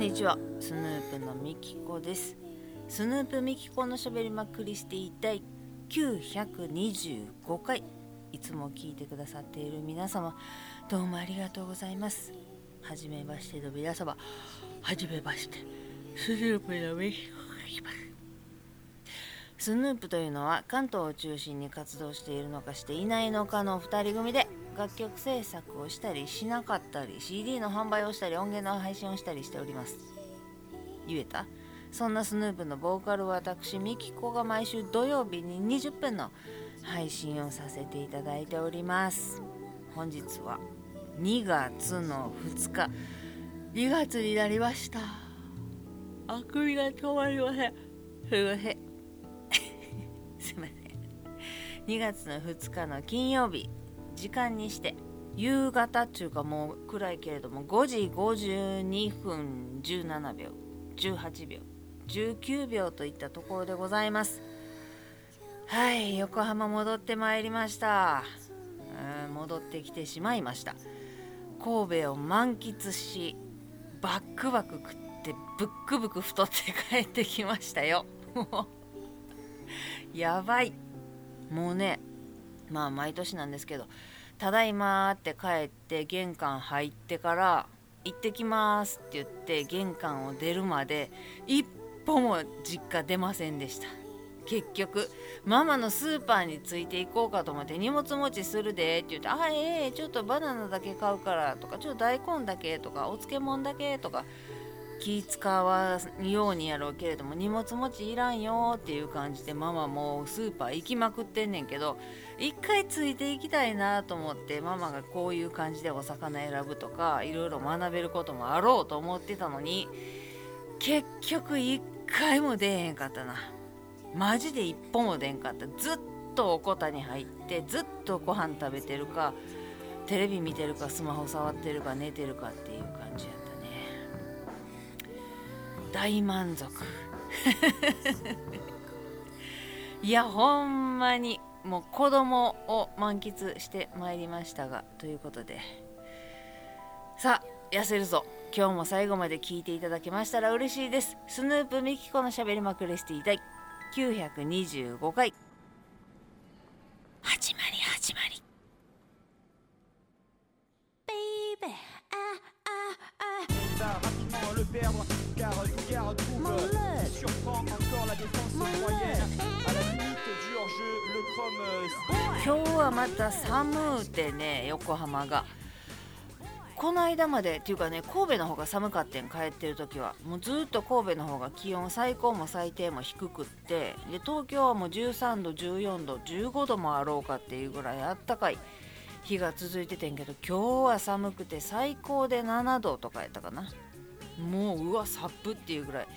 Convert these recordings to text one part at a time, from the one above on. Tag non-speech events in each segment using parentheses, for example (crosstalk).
こんにちは。スヌープのみきこです。スヌープみきこのしゃべりまくりしていたい。925回い。つも聞いてくださっている皆様どうもありがとうございます。はじめましての皆様はじめましてスヌープのみきこがいます。スヌープというのは関東を中心に活動しているのかしていないのかの2人組で楽曲制作をしたりしなかったり CD の販売をしたり音源の配信をしたりしております。言えた？そんなスヌープのボーカルは私ミキコが毎週土曜日に20分の配信をさせていただいております。本日は2月の2日。2月になりました。あくびが止まりません。すいませんすいません。2月の2日の金曜日時間にして夕方っていうかもう暗いけれども5時52分17秒18秒19秒といったところでございます。はい横浜戻ってまいりました。戻ってきてしまいました。神戸を満喫しバックバク食ってブックブク太って帰ってきましたよ。も (laughs) うやばい。もうねまあ毎年なんですけど「ただいま」って帰って玄関入ってから「行ってきます」って言って玄関を出るまで一歩も実家出ませんでした。結局ママのスーパーについていこうかと思って荷物持ちするでって言って「あええちょっとバナナだけ買うから」とか「ちょっと大根だけ」とか「お漬物だけ」とか気使わんようにやろうけれども荷物持ちいらんよっていう感じでママもうスーパー行きまくってんねんけど一回ついていきたいなと思ってママがこういう感じでお魚選ぶとかいろいろ学べることもあろうと思ってたのに結局一回も出えへんかったな。マジで一歩も出んかった。ずっとおこたに入ってずっとご飯食べてるかテレビ見てるかスマホ触ってるか寝てるかっていう。大満足。(laughs) いやほんまにもう子供を満喫してまいりましたがということで。さあ痩せるぞ。今日も最後まで聞いていただけましたら嬉しいです。スヌープミキコのしゃべりまくレスティ第925回。た寒うてね横浜が。この間までっていうかね神戸の方が寒かってん帰ってる時は。もうずっと神戸の方が気温最高も最低も低くって。で東京はもう13度14度15度もあろうかっていうぐらいあったかい。日が続いててんけど今日は寒くて最高で7度とかやったかな。もううわサップっていうぐらい。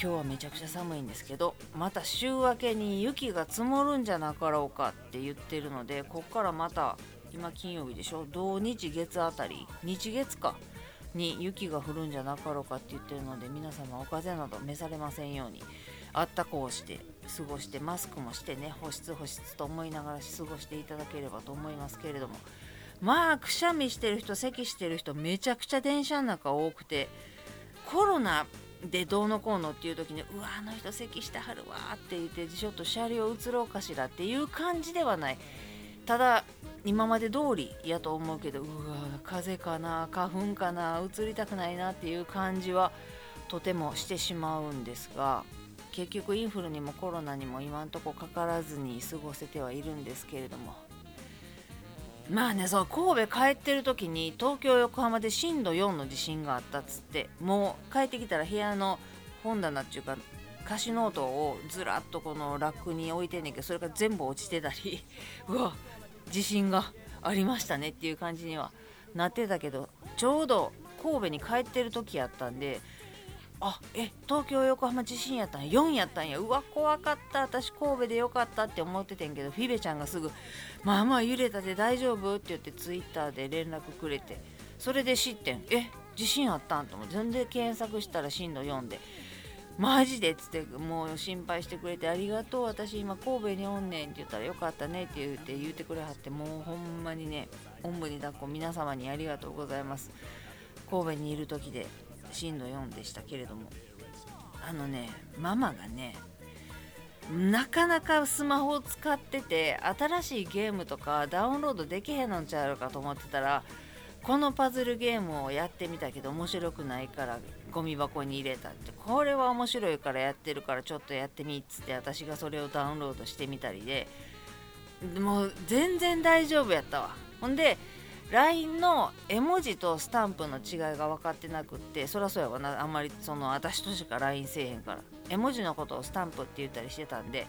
今日はめちゃくちゃ寒いんですけどまた週明けに雪が積もるんじゃなかろうかって言ってるのでこっからまた今金曜日でしょ？土日月あたり？日月か？に雪が降るんじゃなかろうかって言ってるので皆様お風邪など召されませんようにあったかうして過ごしてマスクもしてね保湿保湿と思いながら過ごしていただければと思いますけれどもまあくしゃみしてる人咳してる人めちゃくちゃ電車の中多くてコロナでどうのこうのっていう時にうわあの人咳してはるわって言ってちょっと車両移ろうかしらっていう感じではない。ただ今まで通りやと思うけどうわ風邪かな花粉かな移りたくないなっていう感じはとてもしてしまうんですが結局インフルにもコロナにも今んとこかからずに過ごせてはいるんですけれどもまあねそう神戸帰ってる時に東京横浜で震度4の地震があったっつってもう帰ってきたら部屋の本棚っていうか歌詞ノートをずらっとこのラックに置いてんねんけどそれが全部落ちてたり (laughs) うわ地震がありましたねっていう感じにはなってたけどちょうど神戸に帰ってる時やったんであえ東京横浜地震やったんや。4やったんや。うわ怖かった。私神戸でよかったって思っててんけどフィベちゃんがすぐ「まあまあ揺れたで大丈夫?」って言ってツイッターで連絡くれてそれで知ってん。え地震あったんと思って全然検索したら震度4で。マジでっつってもう心配してくれてありがとう。私今神戸におんねんって言ったらよかったね。って言って言ってくれはってもうほんまにねおんぶに抱っこ皆様にありがとうございます。神戸にいる時で。震度4でしたけれども。あのねママがねなかなかスマホを使ってて新しいゲームとかダウンロードできへんのんちゃうかと思ってたらこのパズルゲームをやってみたけど面白くないからゴミ箱に入れたって。これは面白いからやってるからちょっとやってみっつって私がそれをダウンロードしてみたりで。もう全然大丈夫やったわ。ほんで LINE の絵文字とスタンプの違いが分かってなくってそりゃそうやわな。あんまりその私としか LINE せえへんから。絵文字のことをスタンプって言ったりしてたんで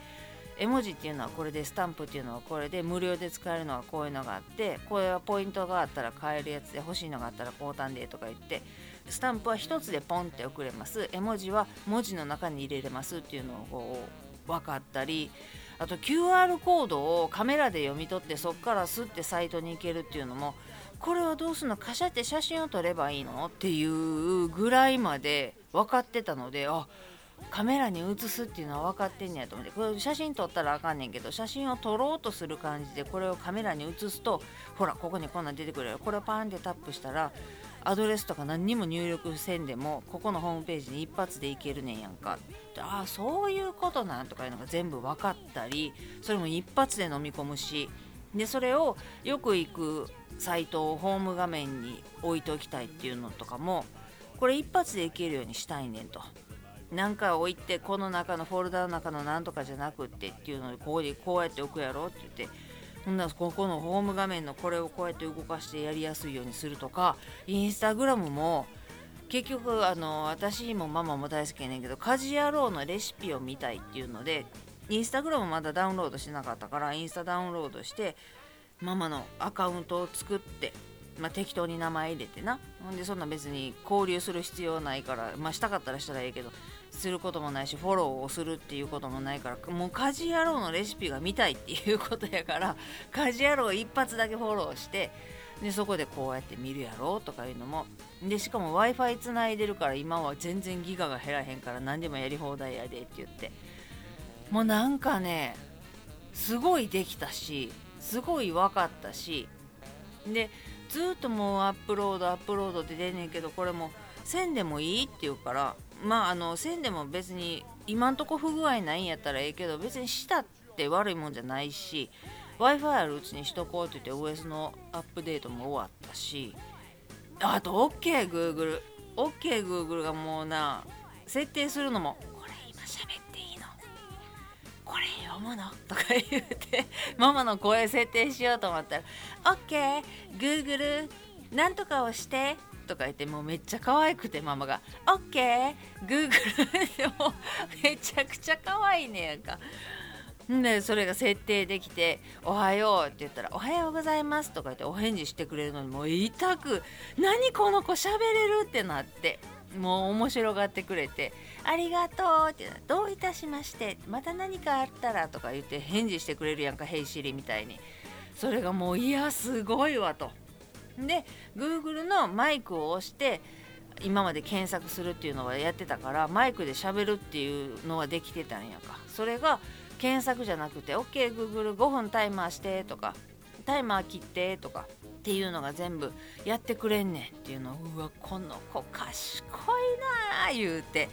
絵文字っていうのはこれでスタンプっていうのはこれで無料で使えるのはこういうのがあってこれはポイントがあったら買えるやつで欲しいのがあったら交換でとか言ってスタンプは1つでポンって送れます。絵文字は文字の中に入れれますっていうのをこう分かったりあと QR コードをカメラで読み取ってそこからスッてサイトに行けるっていうのもこれはどうすんの？カシャって写真を撮ればいいの？っていうぐらいまで分かってたのであカメラに写すっていうのは分かってんねやと思ってこれ写真撮ったらあかんねんけど写真を撮ろうとする感じでこれをカメラに写すとほらここにこんなん出てくるよ。これをパーンってタップしたらアドレスとか何にも入力せんでもここのホームページに一発でいけるねんやんかああそういうことなんとかいうのが全部分かったりそれも一発で飲み込むしでそれをよく行くサイトをホーム画面に置いておきたいっていうのとかもこれ一発でいけるようにしたいねんと。何か置いてこの中のフォルダの中の何とかじゃなくってっていうのでここでこうやって置くやろって言ってほんならここのホーム画面のこれをこうやって動かしてやりやすいようにするとかインスタグラムも結局あの私もママも大好きやねんけど家事野郎のレシピを見たいっていうのでインスタグラムまだダウンロードしてなかったからインスタダウンロードしてママのアカウントを作って、まあ、適当に名前入れてな。ほんでそんな別に交流する必要ないからまあしたかったらしたらいいけどすることもないしフォローをするっていうこともないからもう家事野郎のレシピが見たいっていうことやから (laughs) 家事野郎一発だけフォローしてでそこでこうやって見るやろうとかいうのもでしかも w i f i つないでるから今は全然ギガが減らへんから何でもやり放題やでって言って。もうなんかねすごいできたしすごい分かったしでずっともうアップロードアップロードって出んねんけどこれもせんでもいいって言うからまああのせんでも別に今んとこ不具合ないんやったらええけど別にしたって悪いもんじゃないし w i f i あるうちにしとこうって言って OS のアップデートも終わったしあと OKGoogle OKGoogle がもうな設定するのもこれ今喋っていいの？これ読むの？とか言うてママの声設定しようと思ったら OKGoogle なんとかをしてとか言ってもうめっちゃ可愛くてママが OKGoogle でもめちゃくちゃ可愛いねやんか。でそれが設定できて「おはよう」って言ったら「おはようございます」とか言ってお返事してくれるのにもう痛く「何この子喋れる?」ってなってもう面白がってくれて「ありがとう」って「どういたしましてまた何かあったら」とか言って返事してくれるやんか「ヘイシリ」みたいにそれがもういやすごいわと。で Google のマイクを押して今まで検索するっていうのはやってたからマイクで喋るっていうのはできてたんやか。それが検索じゃなくて OKGoogle5 分タイマーしてとかタイマー切ってとかっていうのが全部やってくれんねんっていうの。をうわこの子賢いなあ言うて。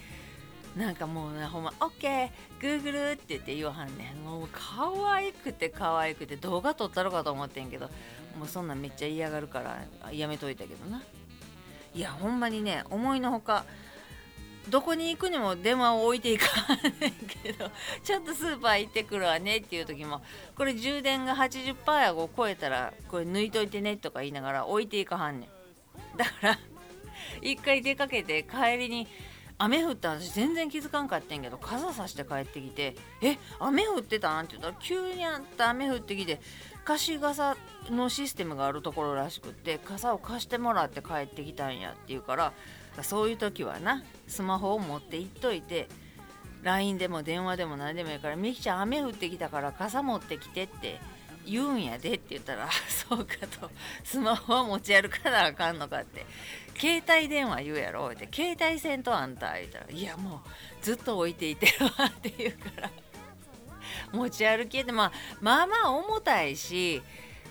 なんかもうねほんま OKGoogle って言って言わはんね。もう可愛くて可愛くて動画撮ったろかと思ってんけどもうそんなんめっちゃ嫌がるからやめといたけどな。いやほんまにね思いのほかどこに行くにも電話を置いていかねんけど。ちょっとスーパー行ってくるわねっていう時もこれ充電が80%やを超えたらこれ抜いといてねとか言いながら置いていかはんねん。だから一回出かけて帰りに雨降った私全然気づかんかってんけど傘さして帰ってきて「え雨降ってたん?」って言ったら急にあった雨降ってきて貸し傘のシステムがあるところらしくって傘を貸してもらって帰ってきたんやって言うからそういう時はなスマホを持って行っといて LINE でも電話でも何でもいいから「みきちゃん雨降ってきたから傘持ってきて」って言うんやでって言ったら「(laughs) そうか」と「スマホは持ち歩かなあかんのか」って「携帯電話言うやろ」って「携帯せんとあんた」言ったら「いやもうずっと置いていてるわ」って言うから。持ち歩きって、まあ、まあまあ重たいし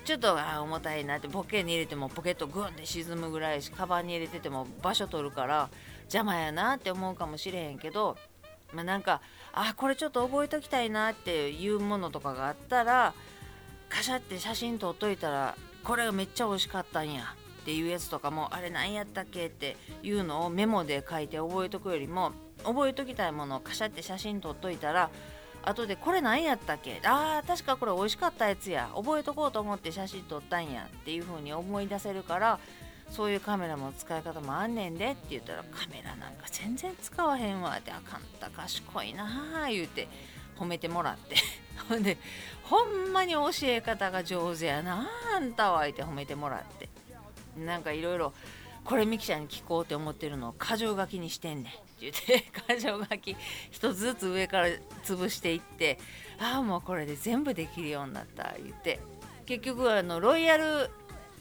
ちょっとあ重たいなってポケに入れてもポケットグンって沈むぐらいしカバンに入れてても場所取るから邪魔やなって思うかもしれへんけど、まあ、なんかあこれちょっと覚えときたいなっていうものとかがあったらカシャって写真撮っといたらこれがめっちゃ美味しかったんやっていうやつとかもあれ何やったっけっていうのをメモで書いて覚えとくよりも覚えときたいものをカシャって写真撮っといたら後でこれ何やったっけ？あー確かこれ美味しかったやつや。覚えとこうと思って写真撮ったんやっていう風に思い出せるからそういうカメラも使い方もあんねんでって言ったらカメラなんか全然使わへんわ。ってあかん。た賢いなあ言うて。褒めてもらって。(laughs) ほんでほんまに教え方が上手やな。あんたは言って褒めてもらって。なんかいろいろこれミキちゃんに聞こうって思ってるのを箇条書きにしてんねん。って言って箇条書き一つずつ上から潰していってああもうこれで全部できるようになった。言って。結局あのロイヤル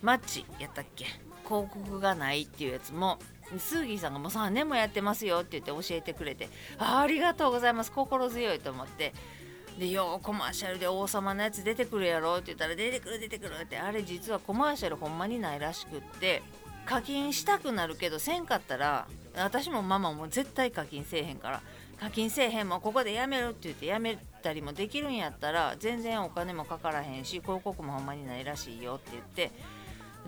マッチやったっけ？広告がないっていうやつもスーギーさんがもう3年もやってますよって言って教えてくれてあありがとうございます。心強いと思って。でようコマーシャルで王様のやつ出てくるやろって言ったら出てくる出てくるってあれ実はコマーシャルほんまにないらしくって課金したくなるけどせんかったら私もママも絶対課金せえへんから課金せえへんもうここでやめるって言ってやめたりもできるんやったら全然お金もかからへんし広告もほんまにないらしいよって言って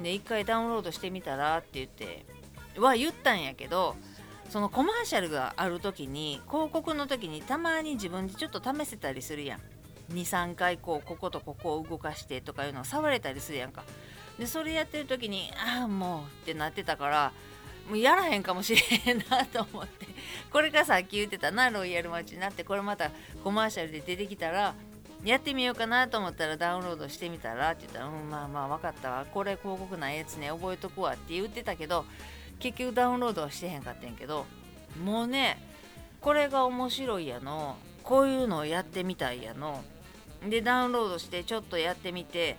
で一回ダウンロードしてみたらって言っては言ったんやけどそのコマーシャルがある時に広告の時にたまに自分でちょっと試せたりするやん。23回こうこことここを動かしてとかいうのを触れたりするやんか。でそれやってる時にああもうってなってたからもうやらへんかもしれへんなと思って。これがさっき言ってたなロイヤルマッチになってこれまたコマーシャルで出てきたらやってみようかなと思ったらダウンロードしてみたらって言ったら、うん、まあまあ分かったわ。これ広告ないやつね覚えとくわって言ってたけど結局ダウンロードはしてへんかったんやけどもうねこれが面白いやのこういうのをやってみたいやの。でダウンロードしてちょっとやってみて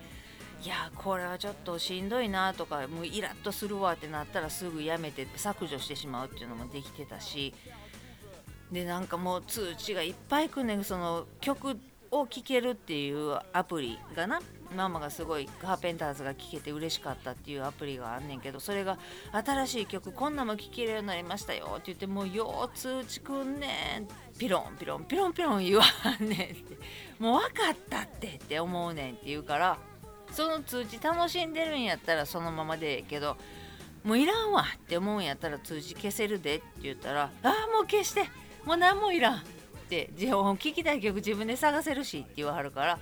いやこれはちょっとしんどいなとかもうイラッとするわってなったらすぐやめて削除してしまうっていうのもできてたし。でなんかもう通知がいっぱい来んねん。その曲を聴けるっていうアプリがな。ママがすごいカーペンターズが聴けて嬉しかったっていうアプリがあんねんけどそれが新しい曲こんなも聴けるようになりましたよって言ってもうよう通知くんねんピロンピロンピロンピロン言わんねんってもう分かったってって思うねんって言うからその通知楽しんでるんやったらそのままでええけどもういらんわって思うんやったら通知消せるでって言ったらああもう消してもう何もいらんって自分聞きたい曲自分で探せるしって言わはるから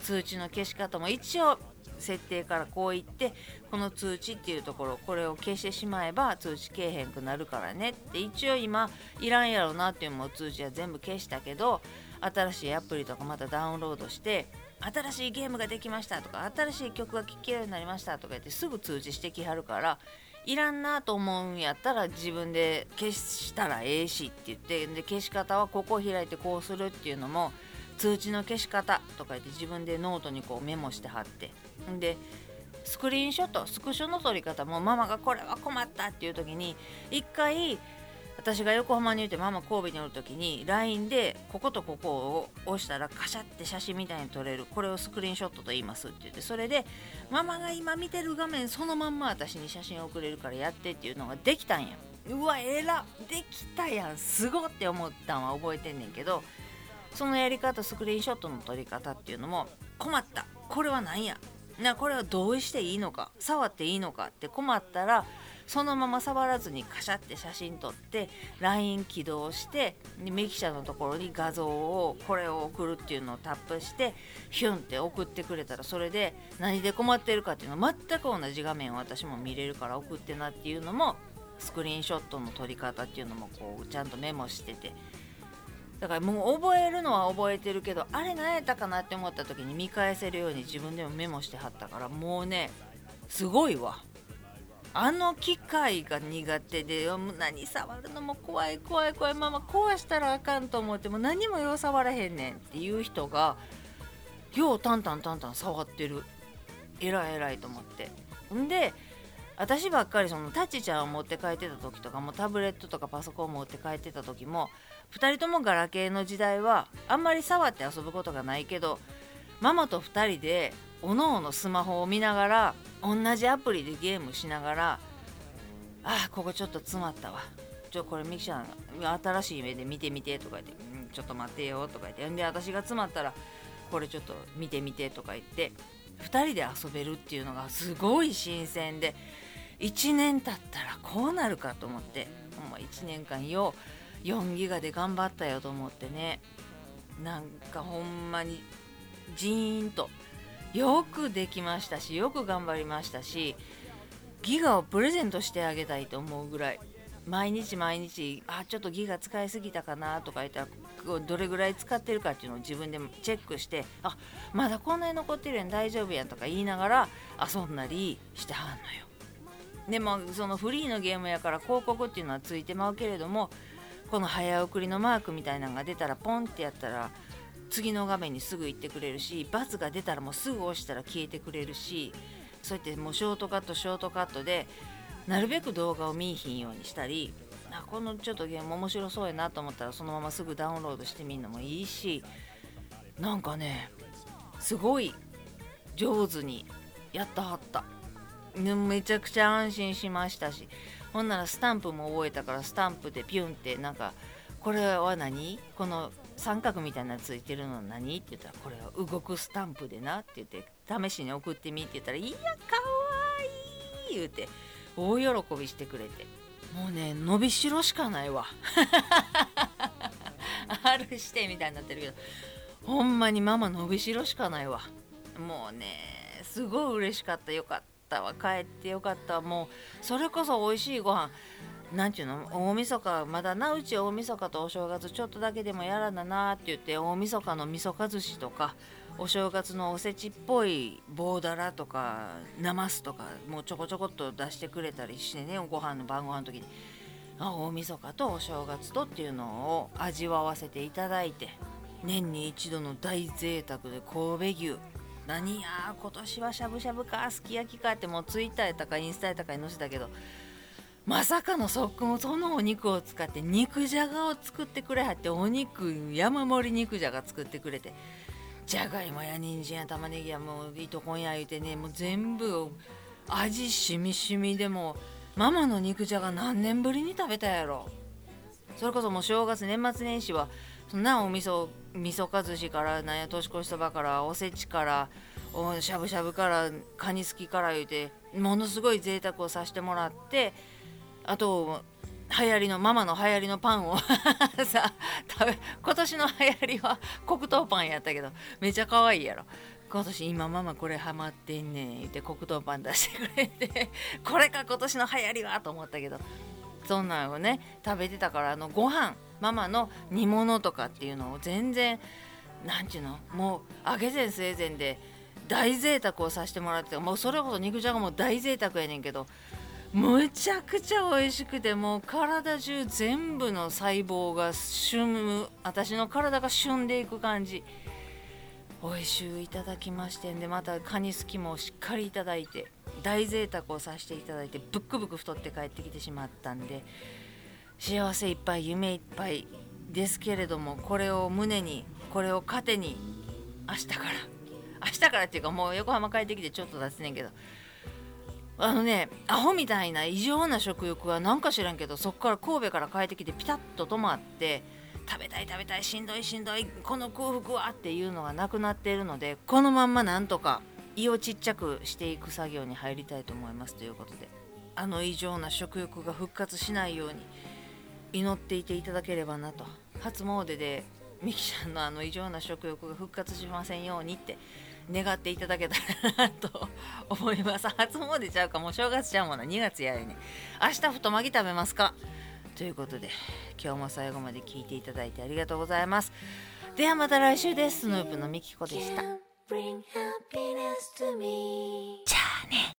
通知の消し方も一応設定からこう言ってこの通知っていうところこれを消してしまえば通知けえへんくなるからねって一応今いらんやろなっていうも通知は全部消したけど新しいアプリとかまたダウンロードして新しいゲームができましたとか新しい曲が聴けるようになりましたとか言ってすぐ通知してきはるからいらんなと思うんやったら自分で消したらええしって言ってで消し方はここを開いてこうするっていうのも通知の消し方とか言って自分でノートにこうメモして貼って。でスクリーンショットスクショの撮り方もママがこれは困ったっていう時に一回私が横浜にいてママ神戸におる時に LINE でこことここを押したらカシャって写真みたいに撮れるこれをスクリーンショットと言いますって言ってそれでママが今見てる画面そのまんま私に写真を送れるからやってっていうのができたんや。うわえらできたやんすごって思ったんは覚えてんねんけどそのやり方スクリーンショットの撮り方っていうのも困った。これは何や？なこれは同意していいのか？触っていいのかって困ったらそのまま触らずにカシャって写真撮って LINE 起動してメキシャのところに画像をこれを送るっていうのをタップしてヒュンって送ってくれたらそれで何で困ってるかっていうの全く同じ画面を私も見れるから送ってなっていうのもスクリーンショットの撮り方っていうのもこうちゃんとメモしててだからもう覚えるのは覚えてるけどあれ何やったかなって思った時に見返せるように自分でもメモしてはったからもうねすごいわ。あの機械が苦手で何触るのも怖い怖い怖いまま壊したらあかんと思っても何もよう触らへんねんっていう人がようタンタンタンタン触ってる。えらいえらいと思って。んで私ばっかりそのタッチちゃんを持って帰ってた時とかもタブレットとかパソコンを持って帰ってた時も2人ともガラケーの時代はあんまり触って遊ぶことがないけどママと2人でおのおのスマホを見ながら同じアプリでゲームしながらあここちょっと詰まったわ。ちょこれミキちゃん新しい目で見てみてとか言って、うん、ちょっと待ってよとか言って。で私が詰まったらこれちょっと見てみてとか言って2人で遊べるっていうのがすごい新鮮で1年経ったらこうなるかと思ってもう1年間よう4ギガで頑張ったよと思ってね。なんかほんまにジーンと。よくできましたしよく頑張りましたしギガをプレゼントしてあげたいと思うぐらい。毎日毎日あちょっとギガ使いすぎたかなとか言ったらどれぐらい使ってるかっていうのを自分でチェックしてあまだこんなに残ってるやん大丈夫やんとか言いながら遊んだりしてはんのよ。でもそのフリーのゲームやから広告っていうのはついてまうけれどもこの早送りのマークみたいなのが出たらポンってやったら次の画面にすぐ行ってくれるしバツが出たらもうすぐ押したら消えてくれるしそうやってもうショートカットショートカットでなるべく動画を見いひんようにしたりあこのちょっとゲーム面白そうやなと思ったらそのまますぐダウンロードしてみるのもいいしなんかねすごい上手にやったはった。めちゃくちゃ安心しましたしほんならスタンプも覚えたからスタンプでピュンってなんかこれは何？この三角みたいなのついてるの何？って言ったらこれは動くスタンプでなって言って試しに送ってみって言ったらいやかわいい言うて大喜びしてくれて。もうね伸びしろしかないわ。(laughs) R してみたいになってるけどほんまにママ伸びしろしかないわ。もうねすごい嬉しかった。よかった。わ帰ってよかった。もうそれこそ美味しいご飯。なんていうの？大晦日。まだなうち大晦日とお正月ちょっとだけでもやらななって言って大晦日の味噌かずしとかお正月のおせちっぽい棒だらとかなますとかもうちょこちょこっと出してくれたりしてねご飯の晩ご飯の時に。大晦日とお正月とっていうのを味わわせていただいて年に一度の大贅沢で神戸牛。何や今年はしゃぶしゃぶかすき焼きかってもうツイッターやったかインスタやったかに載せたけどまさかのそっくもそのお肉を使って肉じゃがを作ってくれはってお肉山盛り肉じゃが作ってくれてじゃがいもや人参や玉ねぎやもう糸こんや言うてねもう全部味しみしみでもママの肉じゃが何年ぶりに食べたやろ。それこそもう正月年末年始はそんなお味噌味噌かずしからなんや年越しそばからおせちからおしゃぶしゃぶからカニすきから言うてものすごい贅沢をさせてもらってあと流行りのママの流行りのパンを (laughs) さ食べ今年の流行りは黒糖パンやったけどめちゃ可愛いやろ。今年今ママこれハマってんねん言って黒糖パン出してくれてこれか今年の流行りはと思ったけどそんなんをね食べてたからあのご飯ママの煮物とかっていうのを全然何ちゅうのもう揚げ膳生前で大贅沢をさせてもらってもうそれこそ肉じゃがも大贅沢やねんけどむちゃくちゃ美味しくてもう体中全部の細胞が旬私の体が旬でいく感じ。美味しゅういただきましてんでまたカニすきもしっかりいただいて。大贅沢をさせていただいてブックブク太って帰ってきてしまったんで幸せいっぱい夢いっぱいですけれどもこれを胸にこれを糧に明日から明日からっていうかもう横浜帰ってきてちょっと経つねんけどあのねアホみたいな異常な食欲はなんか知らんけどそこから神戸から帰ってきてピタッと止まって食べたい食べたいしんどいしんどいこの空腹はっていうのがなくなっているのでこのまんまなんとか胃をちっちゃくしていく作業に入りたいと思いますということであの異常な食欲が復活しないように祈っていていただければなと。初詣でミキちゃんのあの異常な食欲が復活しませんようにって願っていただけたらなと思います。初詣ちゃうかもう正月ちゃうもんな2月やよね。明日太巻き食べますか？ということで今日も最後まで聞いていただいてありがとうございます。ではまた来週です。スヌープのみきこでした。じゃあね